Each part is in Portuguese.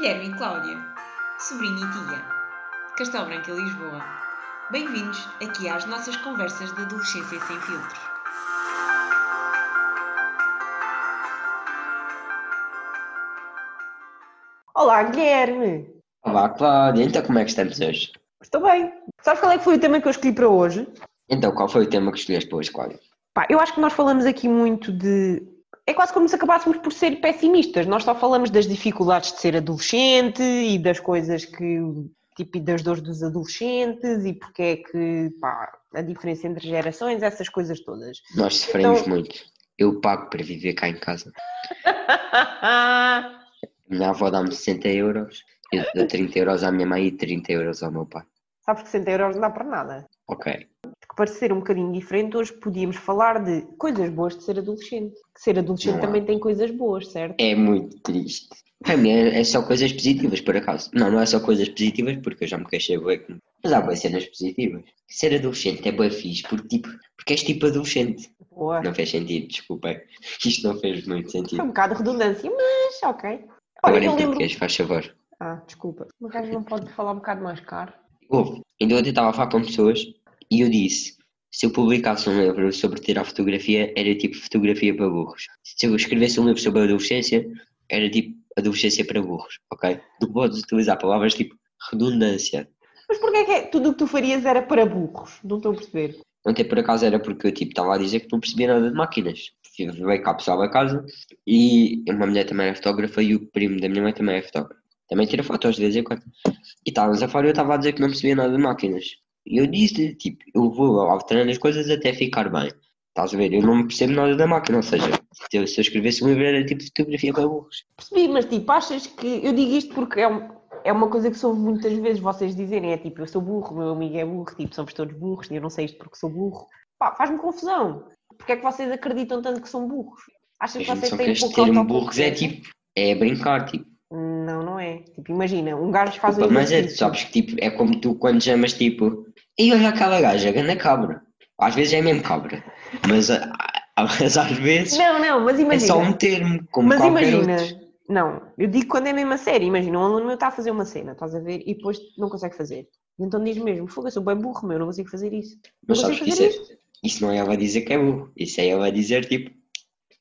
Guilherme e Cláudia, sobrinha e tia, Castelo Branco e Lisboa. Bem-vindos aqui às nossas conversas de adolescência sem filtros. Olá, Guilherme! Olá, Cláudia. Então, como é que estamos hoje? Estou bem. Sabes qual é que foi o tema que eu escolhi para hoje? Então, qual foi o tema que escolheste para hoje, Cláudia? Pá, eu acho que nós falamos aqui muito de. É quase como se acabássemos por ser pessimistas. Nós só falamos das dificuldades de ser adolescente e das coisas que. tipo, e das dores dos adolescentes e porque é que. pá, a diferença entre gerações, essas coisas todas. Nós sofremos Então- muito. Eu pago para viver cá em casa. Minha avó dá-me 60 euros, eu dou 30 euros à minha mãe e 30 euros ao meu pai. Sabes que 60 euros não dá para nada. Ok. Ser um bocadinho diferente, hoje podíamos falar de coisas boas de ser adolescente. Que ser adolescente Não há. também tem coisas boas, certo? É muito triste. Para mim é, é só coisas positivas, por acaso. Não, não é só coisas positivas, porque eu já me queixei que- Mas há boas cenas positivas. Ser adolescente é bué fixe, porque, tipo, porque és tipo adolescente. Boa. Não fez sentido, desculpem. Isto não fez muito Foi um sentido. bocado de redundância, mas ok. Olha, Agora em eu lembro. português, faz favor. Ah, desculpa. Gajo não pode falar um bocado mais caro. Houve. Ainda ontem estava a falar com pessoas e eu disse: se eu publicasse um livro sobre tirar fotografia, era tipo fotografia para burros. Se eu escrevesse um livro sobre adolescência, era tipo adolescência para burros, ok? Tu podes utilizar palavras tipo redundância. Mas porquê é que é- tudo o que tu farias era para burros? Não estou a perceber. Ontem por acaso era porque eu tipo estava a dizer que não percebia nada de máquinas. Veio cá pessoal a casa e uma mulher também é fotógrafa e o primo da minha mãe também é fotógrafo. Também tira fotos de vez em quando. E estávamos a fora e eu estava a dizer que não percebia nada de máquinas. E eu disse, tipo, eu vou alterando as coisas até ficar bem. Estás a ver? Eu não percebo nada da máquina, ou seja, se eu, se eu escrevesse um livro era tipo fotografia para burros. Percebi, mas tipo, achas que. Eu digo isto porque é, um- é uma coisa que soube muitas vezes vocês dizerem: é tipo, eu sou burro, meu amigo é burro, tipo, somos todos burros e eu não sei isto porque sou burro. Pá, faz-me confusão. Porque é que vocês acreditam tanto que são burros? Achas que vocês têm pouco termo burros é tipo, é brincar, tipo. Não, não é. Tipo, imagina, um gajo faz um Opa, mas é, sabes que tipo, é como tu quando chamas tipo, e olha aquela gaja, grande cabra. Às vezes é mesmo cabra, mas, a- mas às vezes Não, não, mas é imagina. só um termo, como Mas imagina, outro. não, eu digo quando é mesmo a sério, imagina, um aluno meu está a fazer uma cena, estás a ver, e depois não consegue fazer. Então diz mesmo, fogo, sou bem burro, meu, não consigo fazer isso. Não Mas sabes que isso, é, isso não é ela dizer que é burro, isso é ela dizer tipo,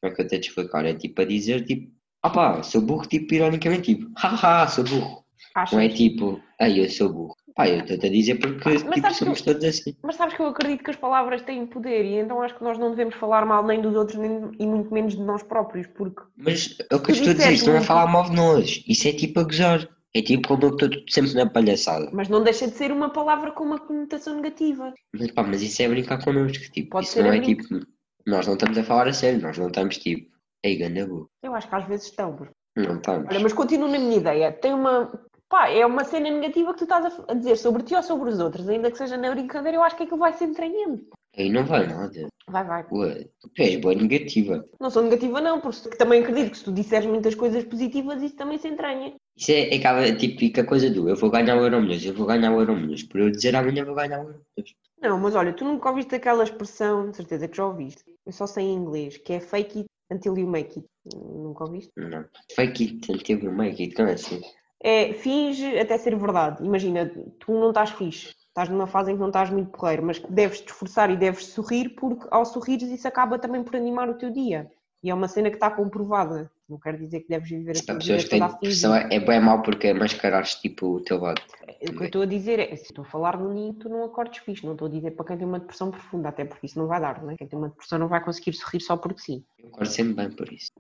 como é que eu tenho de explicar? É tipo a dizer tipo, ah pá, sou burro, tipo ironicamente, tipo, haha, sou burro. Achas? Não é tipo, ai eu sou burro. Pá, eu estou a dizer porque Mas tipo, somos todos assim. Mas sabes que eu acredito que as palavras têm poder e então acho que nós não devemos falar mal nem dos outros nem, e muito menos de nós próprios, porque Mas é o que eu estou a dizer, isto não é muito. falar mal de nós, isso é tipo a gozar. É tipo como eu estou sempre na palhaçada. mas não deixa de ser uma palavra com uma conotação negativa. Mas pá, mas isso é brincar connosco, tipo, Pode isso não a é brincar. tipo, nós não estamos a falar a sério, nós não estamos tipo, ei ganda burro, Eu acho que às vezes estão. não estamos. Olha, mas continuo na minha ideia. Tem uma. Pá, é uma cena negativa que tu estás a dizer sobre ti ou sobre os outros, ainda que seja na brincadeira, eu acho que aquilo vai ser entranhante. Aí não vai nada. Vai, vai. Ué, tu és boa negativa. Não sou negativa, não, porque também acredito que se tu disseres muitas coisas positivas, isso também se entranha. Isso é, é aquela típica coisa do eu vou ganhar o Euro Milhões, eu vou ganhar o Euro Milhões. Por eu dizer amanhã vou ganhar o Euro Milhões. Não, mas olha, tu nunca ouviste aquela expressão, de certeza que já ouviste, eu só sei em inglês, que é fake it until you make it. Nunca ouviste? Não. Fake it until you make it, como assim? É finge até ser verdade. Imagina, tu não estás fixe, estás numa fase em que não estás muito porreiro, mas deves te esforçar e deves sorrir, porque ao sorrires isso acaba também por animar o teu dia. E é uma cena que está comprovada. Não quer dizer que deves viver a Há tua pessoas vida toda a depressão, é é bem mau porque mascarares tipo o teu lado. O que eu estou a dizer é, se estou a falar no ninho, tu não acordes fixe. Não estou a dizer para quem tem uma depressão profunda, até porque isso não vai dar, não é? Quem tem uma depressão não vai conseguir sorrir só porque sim. Eu acordo sempre bem por isso.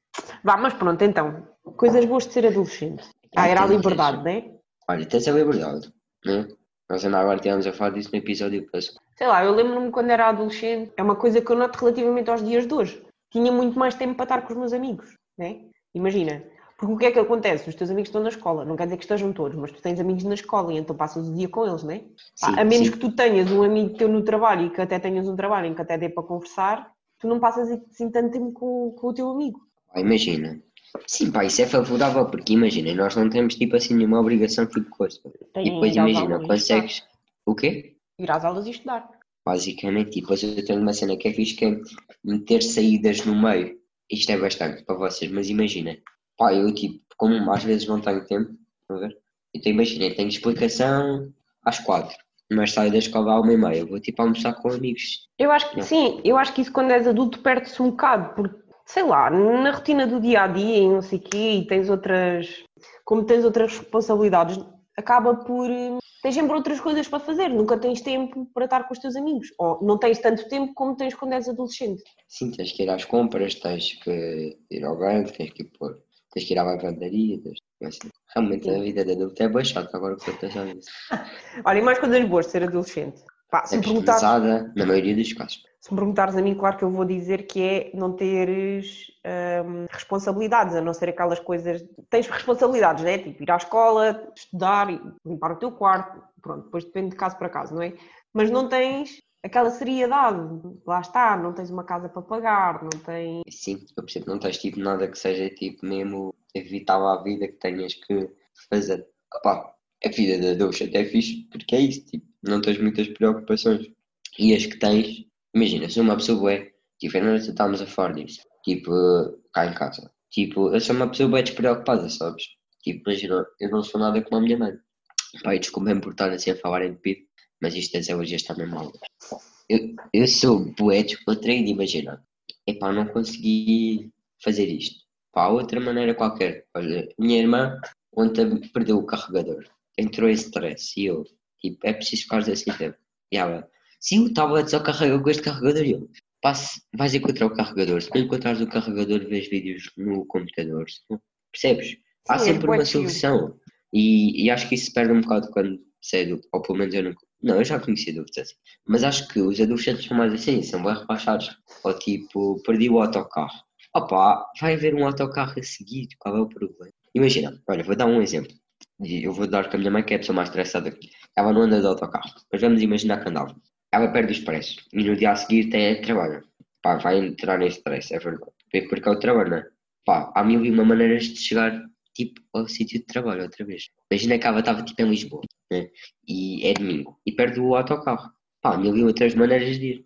Vá, mas pronto, então. Coisas boas de ser adolescente. Ah, era a liberdade, não é? Olha, tens a liberdade, né? Nós ainda agora tínhamos a falar disso no episódio passado. Sei lá, eu lembro-me quando era adolescente, é uma coisa que eu noto relativamente aos dias de hoje. Tinha muito mais tempo para estar com os meus amigos, né? Imagina. Porque o que é que acontece? Os teus amigos estão na escola, não quer dizer que estejam todos, mas tu tens amigos na escola e então passas o dia com eles, né? Pá, Sim, a menos sim. que tu tenhas um amigo teu no trabalho e que até tenhas um trabalho em que até dê para conversar, tu não passas assim tanto tempo com, com o teu amigo. Imagina. Sim, pá, isso é favorável porque imagina, nós não temos tipo assim nenhuma obrigação tipo coisa. Têm E depois imagina, consegues. O quê? Ir às aulas e estudar. Basicamente, e depois eu tenho uma cena que é fixe que é meter saídas no meio. Isto é bastante para vocês, mas imagina, pá, eu tipo, como às vezes não tenho tempo, a ver? Então imagina, tenho explicação às quatro, mas saio da escola à uma e meia, vou tipo almoçar com amigos. Eu acho que Não. sim, eu acho que isso quando és adulto perde-se um bocado, porque, sei lá, na rotina do dia a dia e não sei o quê, e tens outras, como tens outras responsabilidades, acaba por. eh, Tens sempre outras coisas para fazer, nunca tens tempo para estar com os teus amigos, ou não tens tanto tempo como tens quando és adolescente. Sim, tens que ir às compras, tens que ir ao banco, tens que ir pôr, tens que ir à lavandaria, tens... mas, realmente a vida de adulto é bem chata agora que eu estou a. Olha, e mais coisas boas de ser adolescente. Pá, se É me customizada na maioria dos casos. Se me perguntares a mim, claro que eu vou dizer que é não teres hum, responsabilidades, a não ser aquelas coisas. Tens responsabilidades, né? Tipo, ir à escola, estudar, limpar o teu quarto, pronto, depois depende de caso para caso, não é? Mas não tens aquela seriedade, lá está, não tens uma casa para pagar, não tens. Sim, eu percebo, não tens tipo nada que seja tipo mesmo evitável à vida que tenhas que fazer. A vida de adulto até é fixe porque é isso, tipo, não tens muitas preocupações. E as que tens, imagina, sou uma pessoa bué, tipo, ainda não estávamos a falar disso, tipo, cá em casa. Tipo, eu sou uma pessoa bem despreocupada, sabes? Tipo, imagina, eu não sou nada como a minha mãe. Pai, desculpem por estar assim a falar em PIB, mas isto é hoje está mesmo mal. Eu, eu sou bué descontraído, imagina. Epá, não consegui fazer isto. Pá, outra maneira qualquer. Olha, minha irmã ontem perdeu o carregador. Entrou em stress e eu, tipo, é preciso ficar assim tempo. E ela, sim, o tablet só carrega com este carregador. E eu, se vais encontrar o carregador. Se não encontrares o carregador, vês vídeos no computador. Se Percebes? Há Sim, é sempre bué uma solução. E, e acho que isso se perde um bocado quando cedo, ou pelo menos eu não. Não, eu já conheci adultos assim. Mas acho que os adolescentes são mais assim, são bem rebaixados. Ou tipo, perdi o autocarro. Opa, vai haver um autocarro a seguir, qual é o problema? Imagina, olha, vou dar um exemplo. E eu vou dar com a minha mãe, que é a pessoa mais estressada aqui. Ela não anda de autocarro, mas vamos imaginar que andava. Ela perde o expresso e no dia a seguir tem trabalho. Pá, vai entrar em stress, é verdade. Porque é o trabalho, não é? Pá, há mil e uma maneiras de chegar, tipo, ao sítio de trabalho outra vez. Imagina que ela estava, tipo, em Lisboa, né? E é domingo. E perde o autocarro. Pá, mil e outras maneiras de ir.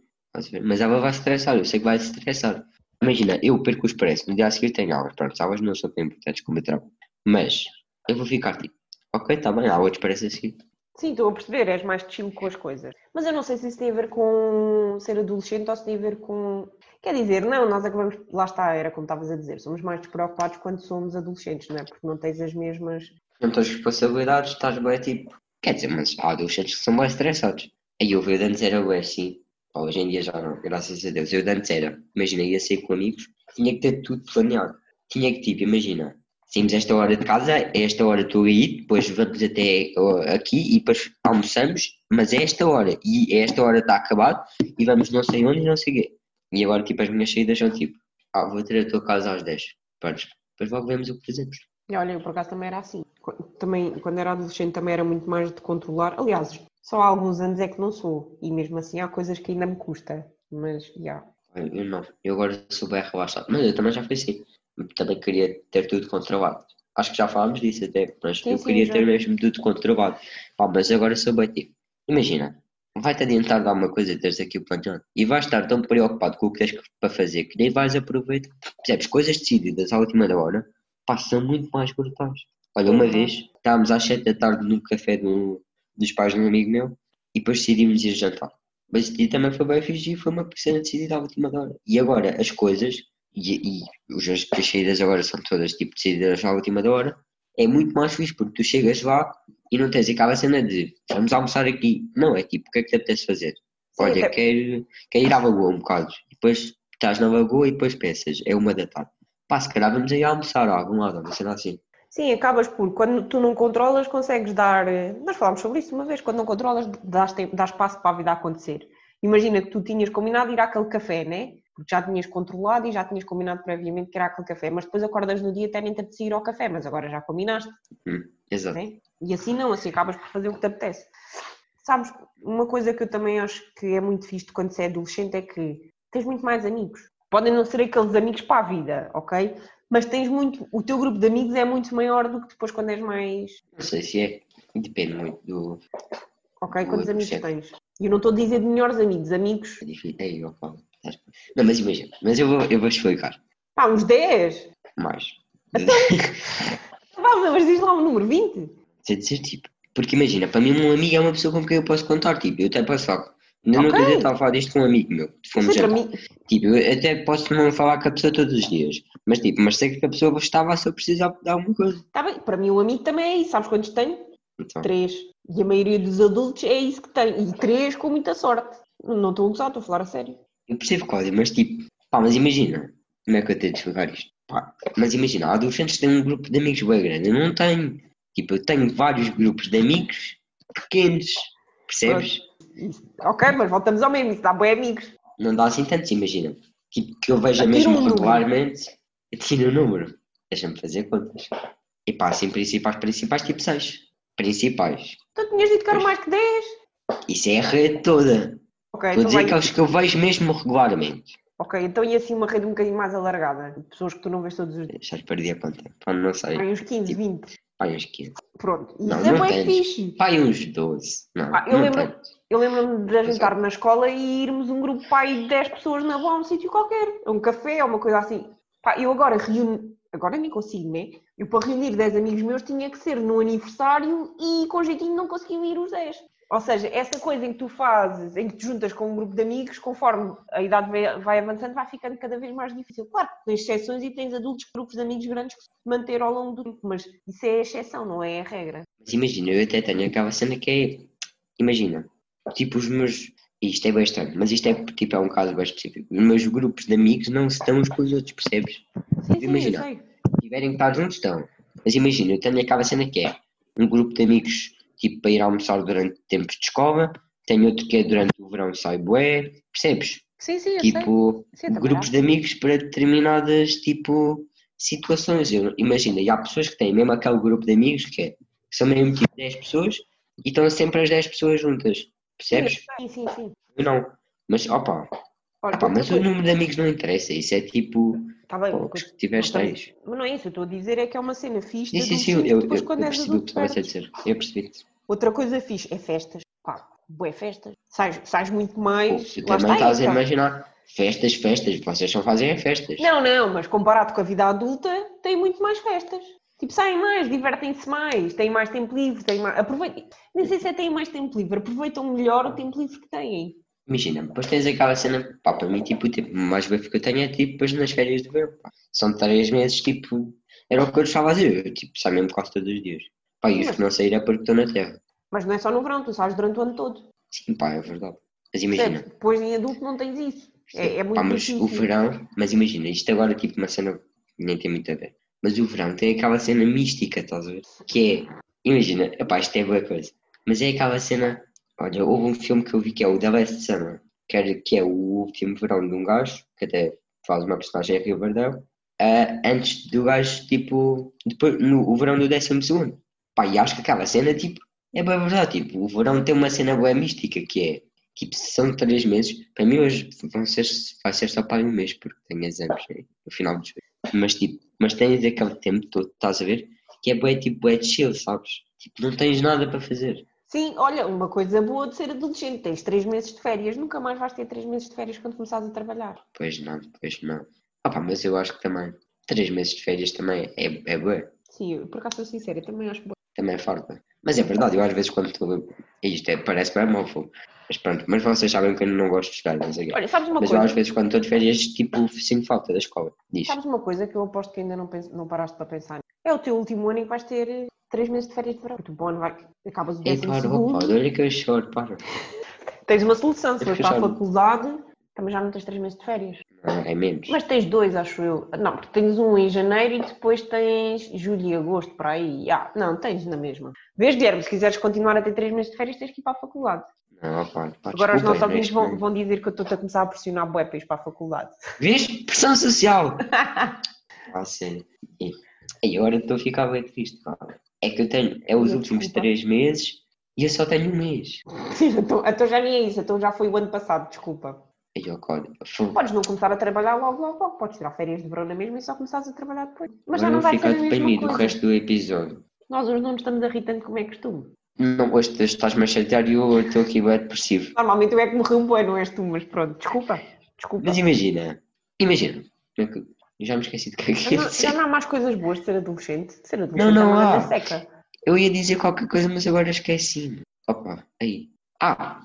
Mas ela vai se estressar, eu sei que vai se estressar. Imagina, eu perco o expresso, no dia a seguir tenho aulas. Pronto, as aulas não são tão importantes como o trabalho. Mas, eu vou ficar tipo, ok, está bem, há outro expresso a seguir. Sim, estou a perceber, és mais chill com as coisas. Mas eu não sei se isso tem a ver com ser adolescente ou se tem a ver com. Quer dizer, não, nós acabamos. Lá está, era como estavas a dizer, somos mais despreocupados quando somos adolescentes, não é? Porque não tens as mesmas. Não tens responsabilidades, estás bem tipo. Quer dizer, mas há adolescentes que são mais estressados. Aí eu vi antes era bem assim. Hoje em dia já não, graças a Deus. Eu de antes era, imagina, ia sair com amigos, tinha que ter tudo planeado. Tinha que, tipo, imagina, saímos esta hora de casa, a esta hora estou aí, depois vamos até aqui e depois almoçamos, mas é esta hora, e é esta hora está acabado, e vamos não sei onde e não sei o quê. E agora, tipo, as minhas saídas são tipo, ah, vou ter a tua casa às 10. Pronto, depois logo vemos o que fazemos. Olha, eu por acaso também era assim. Também, quando era adolescente, também era muito mais de controlar. Aliás, só há alguns anos é que não sou. E mesmo assim há coisas que ainda me custa. Mas, já. Olha, Eu não, eu agora sou bem relaxado, mas eu também já fui assim. Também queria ter tudo controlado. Acho que já falámos disso até, mas Sim, eu sim, queria já. ter mesmo tudo controlado. Pá, mas agora sou bem tipo. Imagina, vai-te adiantar de alguma coisa teres aquilo planeado e vais estar tão preocupado com o que tens para fazer que nem vais aproveitar. Percebes? Coisas decididas à última hora são muito mais brutais. Olha, uma Uhum. vez estávamos às 7 da tarde no café do- dos pais de um amigo meu e depois decidimos ir jantar. Mas dia também foi bem e foi uma cena decidida à última hora. E agora as coisas, e, e os, as as saídas agora são todas tipo decididas à última da hora, é muito mais fixe porque tu chegas lá e não tens aquela cena de vamos almoçar aqui. Não, é tipo, o que é que te apetece fazer? Sim, Olha, até- quero, quero ir à lagoa um bocado. E depois estás na lagoa e depois pensas, é uma da tarde. Pá, se calhar vamos aí almoçar a algum lado, uma cena assim. Sim, acabas por, quando tu não controlas, consegues dar. eh, Nós falámos sobre isso uma vez, quando não controlas, dás, tempo, dás espaço para a vida acontecer. Imagina que tu tinhas combinado ir àquele café, né? Porque já tinhas controlado e já tinhas combinado previamente que era aquele café, mas depois acordas no dia até nem te apetece ir ao café, mas agora já combinaste, Hum, exato. né? E assim não, assim acabas por fazer o que te apetece. Sabes, uma coisa que eu também acho que é muito fixe de quando se é adolescente é que tens muito mais amigos. Podem não ser aqueles amigos para a vida, ok? Mas tens muito, o teu grupo de amigos é muito maior do que depois quando és mais, Não sei se é. Depende muito do. ok? Do Quantos amigos tens? E eu não estou a dizer de melhores amigos, amigos, É difícil. É, falo. Não, mas imagina. Mas eu vou, eu vou explicar. pá, uns 10. Mais. Vá, mas diz lá o número 20. Sei dizer, tipo, porque imagina, para mim um amigo é uma pessoa com quem eu posso contar, tipo, eu até posso falar. Ainda não Ok. outro dia estava a falar disto com um amigo meu, fomos mim, Tipo, eu até posso não falar com a pessoa todos os dias, mas tipo, mas sei que a pessoa estava se eu precisar de alguma coisa. tá bem, para mim um amigo também é isso. Sabes quantos tenho? Então, Três. E a maioria dos adultos é isso que tem. E três com muita sorte. Não não estou a gozar, estou a falar a sério. Eu percebo, Cláudia, mas tipo, pá, mas imagina, como é que eu tenho de explicar isto? Pá, mas imagina, há adolescentes que têm um grupo de amigos bem grande, eu não tenho. Tipo, eu tenho vários grupos de amigos pequenos, percebes? Ok, mas voltamos ao mesmo. Isso dá bem amigos. Não dá assim tantos, imagina. Tipo, que eu veja Atira mesmo um regularmente, eu tiro o número. Deixa-me fazer contas. E pá, assim, principais, principais, tipo 6. Principais. Então tinhas dito que eram mais que 10. Isso é a rede toda. Ok, Estou a então dizer vai. que eu vejo mesmo regularmente. Ok, então e assim uma rede um bocadinho mais alargada? Pessoas que tu não vês todos os dias. Já perdi a conta. Pá, não sei. Vai uns 15, Tipo, 20. Pá, uns 15. Pronto. Isso Não, é não bem fixe. Pá, uns 12. Não, Ah, eu não lembro-. Eu lembro-me de a Pois juntar é. na escola e irmos um grupo pai de 10 pessoas na boa a um sítio qualquer, a um café ou uma coisa assim. Pá, eu agora reúno, agora nem consigo, né? Eu para reunir 10 amigos meus tinha que ser no aniversário e com jeitinho não conseguiam ir os 10. Ou seja, essa coisa em que tu fazes, em que te juntas com um grupo de amigos, conforme a idade vai, avançando, vai ficando cada vez mais difícil. Claro, que tens exceções e tens adultos, grupos de amigos grandes que se manter ao longo do tempo, mas isso é a exceção, não é a regra. Mas imagina, eu até tenho aquela cena que é. Imagina, tipo os meus. Isto é estranho, mas isto é tipo é um caso bem específico. Os meus grupos de amigos não se estão uns com os outros, percebes? Sim, sim, Imagina. eu sei. Se tiverem que estar juntos, estão. Mas imagina, eu tenho aquela cena que é um grupo de amigos tipo para ir almoçar durante tempos de escola, tenho outro que é durante o verão sai bué, percebes? Sim, sim. Tipo, Sim, grupos de amigos para determinadas tipo situações. Eu, imagina, e há pessoas que têm mesmo aquele grupo de amigos que é, que são mesmo tipo 10 pessoas e estão sempre as 10 pessoas juntas, percebes? Sim, sim, sim. Eu não. Mas opa, Olha, mas o número de amigos não interessa, isso é tipo Tá bem, coisa- que estamos- tens. Mas não é isso, eu estou a dizer é que é uma cena fixe Sim, sim, sim, eu, eu, eu percebi o que estavas a dizer. Eu percebi. Outra coisa fixe é festas. Pá, boé festas. Sais, sais muito mais. tu também está, estás a então. imaginar festas, festas, vocês só fazem é festas. Não, não, mas comparado com a vida adulta, tem muito mais festas. Tipo, saem mais, divertem-se mais, têm mais tempo livre, têm mais. Aproveitem. Nem sei se é têm mais tempo livre, aproveitam melhor o tempo livre que têm. Imagina, depois tens aquela cena, pá, para mim, tipo, o tempo mais bem que eu tenho é tipo depois nas férias de verão, pá. São três meses, tipo, era o que eu estava a dizer, eu, tipo, saio mesmo quase todos os dias. Pá, e os que não sair é porque estou na terra. Mas não é só no verão, tu sais durante o ano todo. Sim, pá, é verdade. Mas imagina, Percebes? Depois em adulto não tens isso. É, é muito pá, mas difícil. o verão, mas imagina, isto agora, tipo, uma cena que nem tem muito a ver. Mas o verão tem aquela cena mística, estás a ver? Que é, imagina, epá, isto é boa coisa, mas é aquela cena, olha, houve um filme que eu vi que é o The Last Summer, que, era, que é o último verão de um gajo, que até faz uma personagem em Rio Bardão, ah, antes do gajo, tipo, depois, no o verão do décimo segundo. Pá, e acho que aquela cena, tipo, é bem verdade, tipo, o verão tem uma cena boa mística, que é, tipo, se são três meses, para mim hoje vão ser, vai ser só para um mês, porque tenho exames né, no final julho. Mas tipo, mas tens aquele tempo todo, estás a ver? Que é bué, tipo, de chill, sabes? Tipo, não tens nada para fazer. Sim, olha, uma coisa boa de ser adolescente, tens três meses de férias, nunca mais vais ter três meses de férias quando começares a trabalhar. Pois não, pois não. Ah pá, mas eu acho que também, três meses de férias também é, é bué, Sim, eu por acaso sou sincera, também acho boa. Também é farta. Mas é verdade, eu às vezes quando estou, isto é, parece bem mal, mas pronto, mas vocês sabem que eu não gosto de estudar, não sei. Olha, sabes uma Mas eu coisa? às vezes quando estou de férias, tipo, sinto falta da escola. Diz. Sabes uma coisa que eu aposto que ainda não, pens- não paraste para pensar? É o teu último ano em que vais ter eh, três meses de férias de verão. Tu bom vai, acabas o décimo para, segundo, opa, olha que eu choro, para. tens uma solução, se fores para a faculdade, também já não tens três meses de férias. Não, é menos. Mas tens dois, acho eu. Não, porque tens um em janeiro e depois tens julho e agosto, para aí. Ah, não, tens na mesma. Vês, Guilherme, se quiseres continuar a ter três meses de férias, tens que ir para a faculdade. Não, opa, pá, Agora os nossos ouvintes vão, vão dizer que eu estou-te a começar a pressionar bué para ir para a faculdade. Vês? Pressão social! ah, sério. E, agora estou a ficar bem triste, pá. É que eu tenho, é os Eu, últimos desculpa. três meses e eu só tenho um mês. então, então já nem é isso, então já foi o ano passado, desculpa. Aí fogo. Podes não começar a trabalhar logo, logo, logo. Podes tirar férias de verão na mesma e só começares a trabalhar depois. Mas já não vou vai ser a mesma o resto do episódio. Nós hoje não nos estamos a rir tanto como é costume. Não, hoje tu estás-me a chatear e eu estou aqui bem depressivo. Normalmente eu é que morri um bué, não és tu, mas pronto, desculpa. Desculpa. Mas imagina, imagina, já me esqueci do que é que não, já não há mais coisas boas de ser adolescente? De ser adolescente Não, não há. seca. Eu ia dizer qualquer coisa, mas agora esqueci-me. Opa, aí. Ah,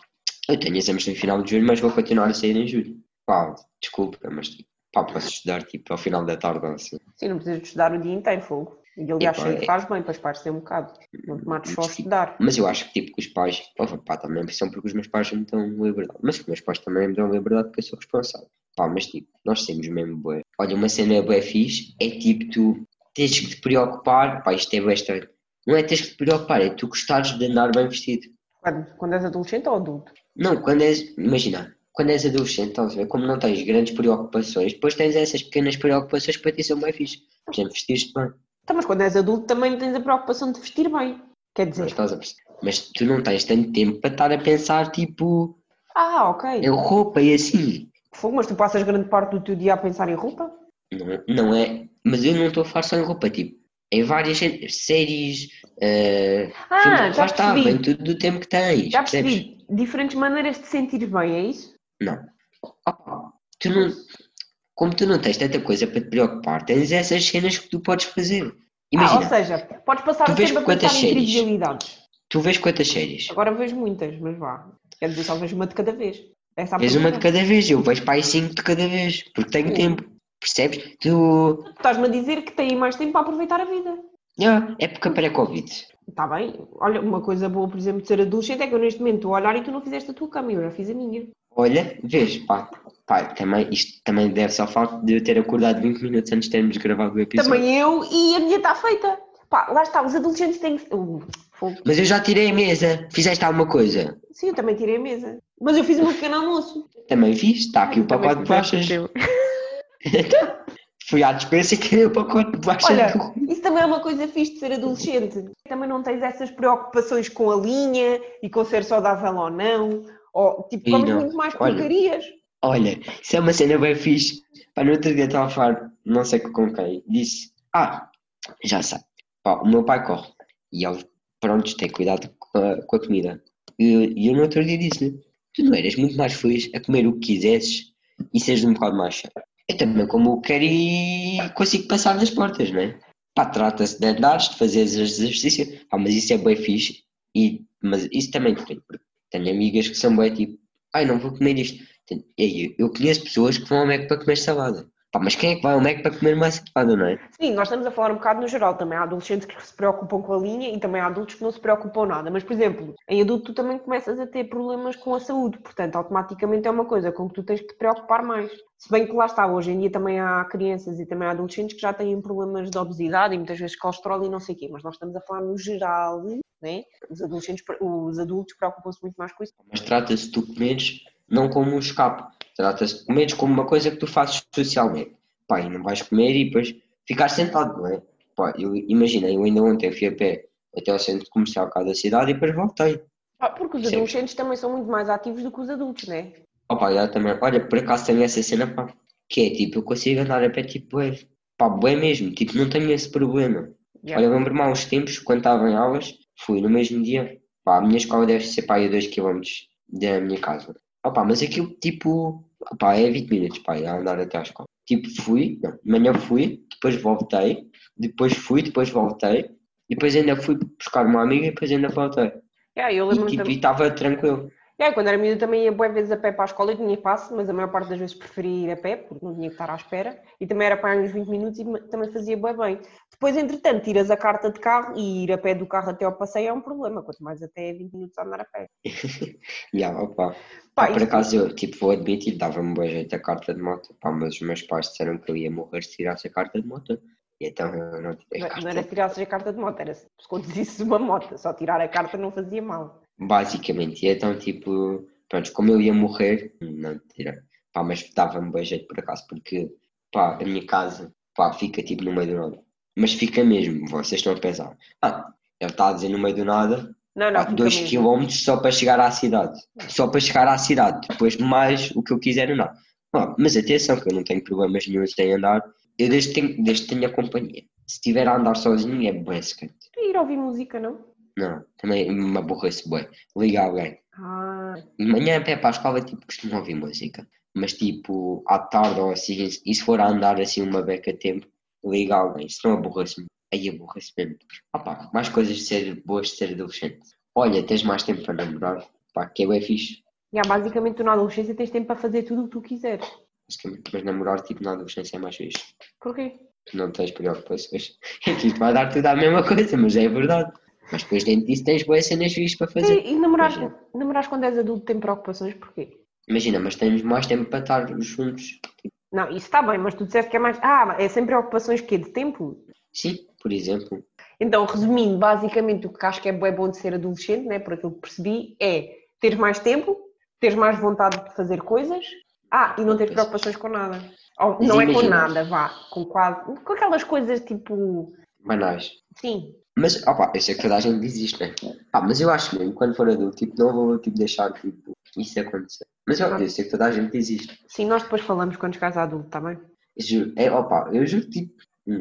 eu tenho exames no final de julho, mas vou continuar a sair em julho. Pá, desculpa, mas pá, posso estudar tipo ao final da tarde ou assim. Sim, não precisas estudar o dia inteiro, fogo. E aliás, sempre é- faz bem para esparecer um bocado. Não te mates só a estudar. Mas eu acho que tipo que os pais, pá, também são porque os meus pais me dão liberdade. Mas os meus pais também me dão liberdade porque eu sou responsável. Pá, mas tipo, nós temos mesmo bué. Olha, uma cena bué fixe é tipo tu tens que te preocupar, pá, isto é bué estranho. Não é teres que te preocupar, é tu gostares de andar bem vestido. Quando, quando és adolescente ou adulto? Não, quando és, imagina, quando és adolescente, estás a ver, como não tens grandes preocupações, depois tens essas pequenas preocupações que para ti são bem fixe. Por exemplo, vestir-te bem. Então, mas quando és adulto também tens a preocupação de vestir bem. Quer Mas, dizer, estás a? Mas tu não tens tanto tempo para estar a pensar, tipo, ah, ok. em roupa e assim. Fogo, mas tu passas grande parte do teu dia a pensar em roupa? Não, não é, mas eu não estou a falar só em roupa, tipo, em várias sé- séries, eh, Ah, filmes, já percebi. vem tudo do tempo que tens, Já percebes? Diferentes maneiras de sentir bem, é isso? Não. Opa, tu não. Como tu não tens tanta coisa para te preocupar, tens essas cenas que tu podes fazer. Ah, Imagina, ou seja, podes passar tu o tempo a em trivialidades. tu vês quantas séries? Agora vejo muitas, mas vá. Quer dizer, só vejo uma de cada vez. Essa é Vês uma de cada vez, eu vejo para aí cinco de cada vez, porque tenho Sim. tempo. Percebes? Tu. Estás-me a dizer que têm mais tempo para aproveitar a vida. Ah, é porque pré-Covid. Está bem. Olha, uma coisa boa, por exemplo, de ser adolescente é que eu neste momento estou a olhar e tu não fizeste a tua cama, eu já fiz a minha. Olha, vês, pá, pá, também, isto também deve-se ao facto de eu ter acordado 20 minutos antes de termos gravado o episódio. Também eu e a minha está feita. Pá, lá está, os adolescentes têm que. Uh. Mas eu já tirei a mesa. Fizeste alguma coisa? Sim, eu também tirei a mesa. Mas eu fiz um pequeno almoço. Também fiz. Está aqui o pacote de bolachas. aconteceu. Fui à despensa e o pacote de bolachas. Olha, isso também é uma coisa fixe de ser adolescente. Também não tens essas preocupações com a linha e com ser saudável ou não. Ou, tipo, comes muito mais porcarias. Olha, isso é uma cena bem fixe. Pá, no outro dia estava a falar, não sei com quem, disse, ah, já sei, pá, o meu pai corre e ele, pronto, tem cuidado com a, com a comida. E e eu no outro dia disse-lhe, tu não eras muito mais feliz a comer o que quisesses e seres um bocado mais cheio. Eu também como eu quero e consigo passar das portas, não é? Pá, trata-se de andares, de fazer exercício, pá, mas isso é bem fixe, e, mas isso também depende, porque tenho amigas que são bem tipo, ai não vou comer isto. Eu conheço pessoas que vão ao Mac para comer salada. Pá, mas quem é que vai ao Mac para comer uma salada, não é? Sim, nós estamos a falar um bocado no geral. Também há adolescentes que se preocupam com a linha e também há adultos que não se preocupam nada. Mas, por exemplo, em adulto tu também começas a ter problemas com a saúde. Portanto, automaticamente é uma coisa com que tu tens que te preocupar mais. Se bem que lá está, hoje em dia também há crianças e também há adolescentes que já têm problemas de obesidade e muitas vezes colesterol e não sei o quê. Mas nós estamos a falar no geral, né? Os adolescentes, os adultos preocupam-se muito mais com isso. Mas trata-se de tu comeres não como um escape. Trata-se de comeres como uma coisa que tu fazes socialmente. Pá, e não vais comer e depois ficar sentado, não é? Pá, eu, imagina, eu ainda ontem fui a pé até ao centro comercial cá da cidade e depois voltei. Ah, Porque os Sim. adolescentes também são muito mais ativos do que os adultos, né? Opa, já também, olha, por acaso tenho essa cena, pá, que é tipo, eu consigo andar a pé tipo, bué, pá, bué mesmo, tipo, não tenho esse problema. Yeah. Olha, lembro-me há uns tempos, quando estava em aulas, fui no mesmo dia, pá, a minha escola deve ser pá, aí a 2km da minha casa. Opa, mas aquilo, tipo, pá, é 20 minutos, pá, a andar até à escola. Tipo, fui, não, de manhã fui, depois voltei, depois fui, depois voltei, e depois ainda fui buscar uma amiga e depois ainda voltei. Yeah, eu E lembro-me tipo, e estava tranquilo. É, quando era miúda também ia boas vezes a pé para a escola e tinha passe, mas a maior parte das vezes preferia ir a pé, porque não tinha que estar à espera, e também era para uns 20 minutos e também fazia bem bem. Depois, entretanto, tiras a carta de carro e ir a pé do carro até ao passeio é um problema, quanto mais até 20 minutos a andar a pé. Yeah, opa. Pá, por acaso eu tipo, vou admitir, dava-me bom jeito a carta de moto, pá, mas os meus pais disseram que eu ia morrer se tirasse a carta de moto. E então eu não tirei Não a carta. não era tirar a carta de moto, era se conduzisses uma moto, só tirar a carta não fazia mal. Basicamente, e então tipo, pronto, como eu ia morrer, não tirei. Pá, mas dava-me bom jeito por acaso, porque pá, a minha casa pá, fica tipo no meio do nada. Mas fica mesmo, vocês estão a pensar. Ah, ele está a dizer no meio do nada, Não, não, pá, fica 2 mesmo. km só para chegar à cidade. Só para chegar à cidade. Depois mais o que eu quiser não. Ah, mas atenção, que eu não tenho problemas nenhums em andar. Eu desde que tenho, desde que tenho a companhia. Se estiver a andar sozinho é bem secante. Ir ouvir música, não? Não, também me aborrece bem. Liga alguém. Ah, De manhã a pé para a escola tipo costumo ouvir música. Mas tipo, à tarde ou assim, e se for a andar assim uma beca de tempo, liga alguém, se não aborrece-me, aí aborrece mesmo. Opa, mais coisas de ser boas de ser adolescente. Olha, tens mais tempo para namorar, pá, que é bem fixe. Já, basicamente, tu na adolescência tens tempo para fazer tudo o que tu quiseres. Basicamente, Mas namorar tipo na adolescência é mais fixe. Porquê? Tu não tens preocupações. É isto vai dar tudo a mesma coisa, mas é verdade. Mas depois dentro disso tens boas cenas fixes para fazer. E, e namorar, quando és adulto tem preocupações, porquê? Imagina, mas temos mais tempo para estar juntos. Não, isso está bem, mas tu disseste que é mais. Ah, é sem preocupações que de tempo? Sim, por exemplo. Então, resumindo, basicamente o que acho que é bom de ser adolescente, né, por aquilo que percebi, é teres mais tempo, teres mais vontade de fazer coisas, ah, e não teres preocupações com nada. Ou, Mas não é com nada, vá, com quase. com aquelas coisas tipo. Banais. Sim, Mas, opa, eu sei que toda a gente diz isto, né? Pá, mas eu acho mesmo, quando for adulto, tipo, não vou tipo, deixar tipo, isso acontecer. Mas eu, eu sei que toda a gente diz isto. sim, nós depois falamos quando chegares a adulto, bem? Eu juro, é, opa, eu juro, tipo,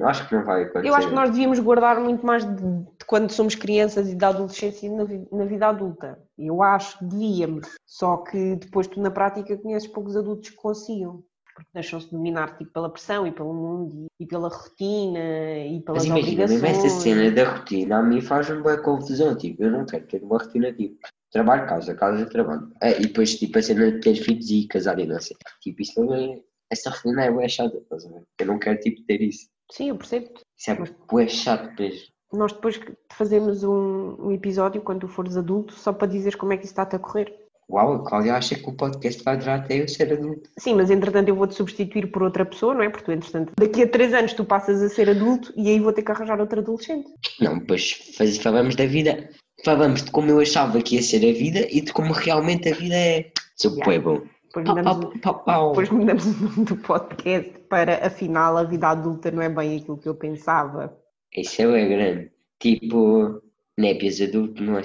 acho que não vai acontecer. Eu acho que nós devíamos guardar muito mais de, de quando somos crianças e da adolescência na, na vida adulta. Eu acho que devíamos. Só que depois tu na prática conheces poucos adultos que consigam. Porque deixam-se dominar tipo, pela pressão e pelo mundo e, pela rotina e pelas Mas imagina, mesmo obrigações. essa cena da rotina, a mim faz-me boa confusão, tipo, eu não quero ter uma rotina, tipo, trabalho, casa, casa, trabalho. É, e depois, tipo, a cena de ter filhos e casar e não sei. Tipo, isso é, essa rotina é boa chata, estás a ver? Eu não quero, tipo, ter isso. Sim, eu percebo. Isso é boa chato mesmo. Nós depois fazemos um, um episódio quando tu fores adulto só para dizeres como é que isso está-te a correr. Uau, a Cláudia acha que o podcast vai durar até eu ser adulto. Sim, mas entretanto eu vou-te substituir por outra pessoa, não é? Porque tu, entretanto, daqui a três anos tu passas a ser adulto e aí vou ter que arranjar outro adolescente. Não, depois faz, falamos da vida, falamos de como eu achava que ia ser a vida e de como realmente a vida é. Seu Yeah. yeah. bom. Depois Pau, mudamos, pau, pau, pau. depois mudamos o nome do podcast para afinal a vida adulta não é bem aquilo que eu pensava. Isso é grande. Tipo, népias adulto não é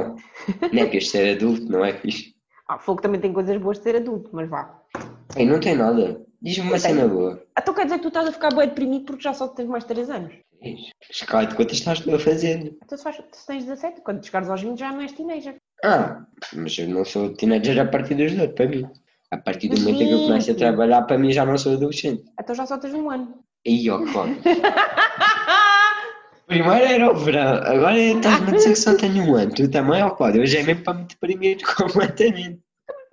fixe. Não, népias ser adulto não é fixe. Ah, fogo também tem coisas boas de ser adulto, mas vá. Ei, não tem nada. Diz-me uma cena boa. Então quer dizer que tu estás a ficar bem deprimido porque já só tens mais 3 anos. Escala de quantas estás tu a fazer? Então se, faz, se tens 17, quando chegares aos 20 já não és teenager. Ah, mas eu não sou teenager a partir dos dois, para mim. A partir do Mas momento em que eu começo a trabalhar, para mim já não sou adolescente. Então já só tens um ano. Aí, ó, claro. Primeiro era o verão, agora estás-me a dizer que só tenho um ano. Tu também, ó, Cláudio, hoje é mesmo para me deprimir completamente.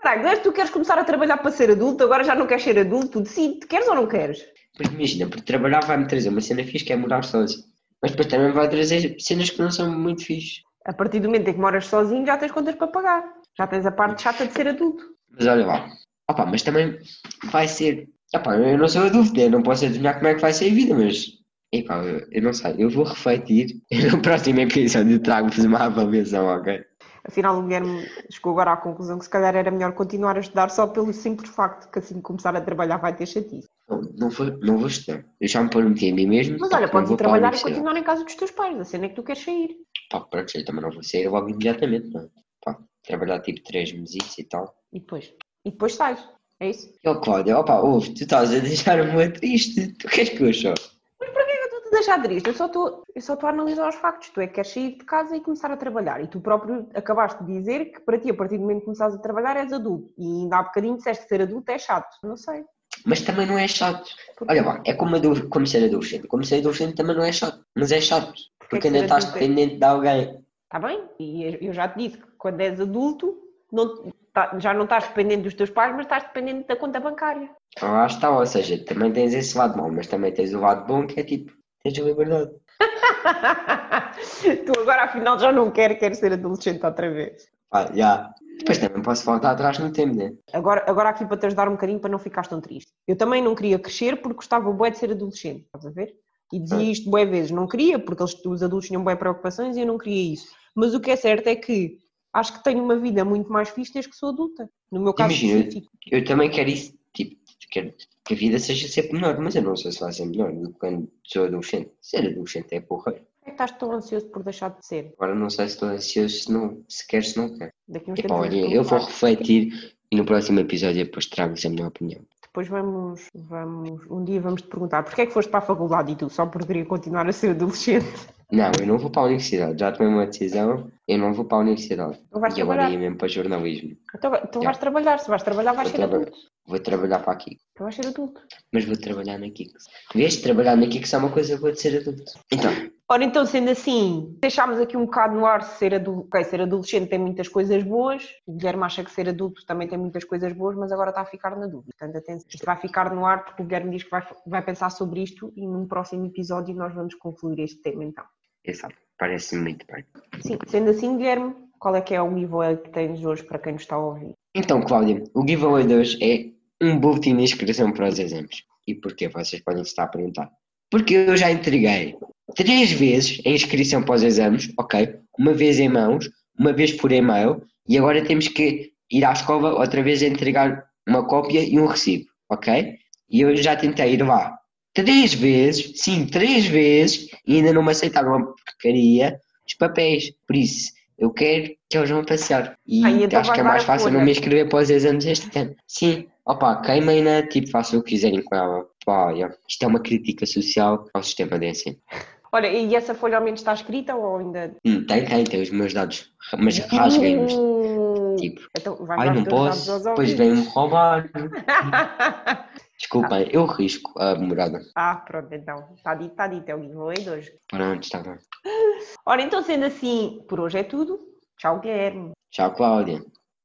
Caralho, que tu queres começar a trabalhar para ser adulto, agora já não queres ser adulto, tu decides, queres ou não queres? Pois imagina, porque trabalhar vai-me trazer uma cena fixe que é morar sozinho. Mas depois também vai trazer cenas que não são muito fixe. A partir do momento em que moras sozinho já tens contas para pagar. Já tens a parte chata de ser adulto. Mas olha lá, opa, mas também vai ser. Opa, eu não sou adulto, né? não posso adivinhar como é que vai ser a vida, mas. Epá, eu, eu não sei, eu vou refletir e no próximo episódio trago-vos uma avaliação, ok? Afinal, o Guilherme chegou agora à conclusão que se calhar era melhor continuar a estudar só pelo simples facto que assim começar a trabalhar vai ter chatice. Não, não, vou, não vou estudar. Eu já me prometi a mim mesmo. Mas olha, podes ir trabalhar e continuar em casa dos teus pais. A cena é que tu queres sair. Pá, pronto, eu também não vou sair logo imediatamente, não. é? Pá, trabalhar tipo três meses e tal. E depois? E depois sais. É isso? E ó, Cláudia, opa, ouve, tu estás a deixar-me triste. Tu queres que eu chore? Que é que eu deixar só estou, eu só estou a analisar os factos. Tu é que queres sair de casa e começar a trabalhar. E tu próprio acabaste de dizer que para ti, a partir do momento que começares a trabalhar, és adulto. E ainda há bocadinho disseste que ser adulto é chato. Não sei. Mas também não é chato. Olha lá, é como, ado- como ser adolescente. Como ser adolescente também não é chato. Mas é chato. Porque que ainda estás é- dependente de alguém. Está bem? E eu já te disse que quando és adulto, não- tá- já não estás dependente dos teus pais, mas estás dependente da conta bancária. Lá está, ou seja, também tens esse lado mau, mas também tens o lado bom que é tipo, tens liberdade. tu agora afinal já não quer, quer ser adolescente outra vez. Pá, já. Depois também posso voltar atrás no tempo, né? Agora, agora aqui para te ajudar um bocadinho para não ficares tão triste. Eu também não queria crescer porque gostava bué de ser adolescente, estás a ver? E dizia isto bué vezes, não queria porque eles, os adultos tinham bué preocupações e eu não queria isso. Mas o que é certo é que acho que tenho uma vida muito mais fixe desde que sou adulta. No meu caso Imagina, específico. Eu também quero isso, tipo, quero que a vida seja sempre melhor, mas eu não sei se vai ser melhor do que quando sou adolescente. Ser adolescente é porra. Por que é que estás tão ansioso por deixar de ser? Agora não sei se estou ansioso, se, não, se quer, se não quer. Daqui uns Epá, olha, eu vou refletir e no próximo episódio depois trago-vos a minha opinião. Depois vamos, vamos, um dia vamos te perguntar porquê é que foste para a faculdade e tu só porque queria continuar a ser adolescente. Não, eu não vou para a universidade. Já tomei uma decisão, eu não vou para a universidade. Não vais e agora trabalhar. ia mesmo para jornalismo. Então, então Já. vais trabalhar, se vais trabalhar vais Vou, ser traba- adulto. vou trabalhar para aqui. Tu vais ser adulto. Mas vou trabalhar na Kicks. Vês? Trabalhar na Kicks é uma coisa boa de ser adulto. Então, Ora, então, sendo assim, deixámos aqui um bocado no ar ser adulto. Ok, ser adolescente tem muitas coisas boas. O Guilherme acha que ser adulto também tem muitas coisas boas, mas agora está a ficar na dúvida. Portanto, atenção. Isto vai ficar no ar porque o Guilherme diz que vai, vai pensar sobre isto e num próximo episódio nós vamos concluir este tema então. Exato. Parece-me muito bem. Sim, sendo assim, Guilherme, qual é que é o giveaway que tens hoje para quem nos está a ouvir? Então, Cláudia, o giveaway de hoje é um boletim de inscrição para os exames. E porquê? Vocês podem estar a perguntar. Porque eu já entreguei três vezes a inscrição para os exames, ok? Uma vez em mãos, uma vez por e-mail, e agora temos que ir à escola outra vez a entregar uma cópia e um recibo, ok? E eu já tentei ir lá três vezes, sim, três vezes, e ainda não me aceitaram a porcaria dos papéis. Por isso, eu quero que eles vão passar. E e então acho que é mais fácil não me inscrever para os exames este ano. Sim, opa, queimem-na, tipo, façam o que quiserem com ela. Pá, olha, isto é uma crítica social ao sistema de ensino. Olha, e essa folha ao menos está escrita ou ainda. Hum, tem, tem, tem os meus dados, mas rasguem-nos. Uh, Tipo, Então, vais ai, não posso, depois vêm-me roubar. Desculpem, eu risco a morada. Ah, pronto, então. Está dito, está dito. É o giveaway de hoje. Pronto, está bem. Ora, então, sendo assim, por hoje é tudo. Tchau, Guilherme. Tchau, Cláudia.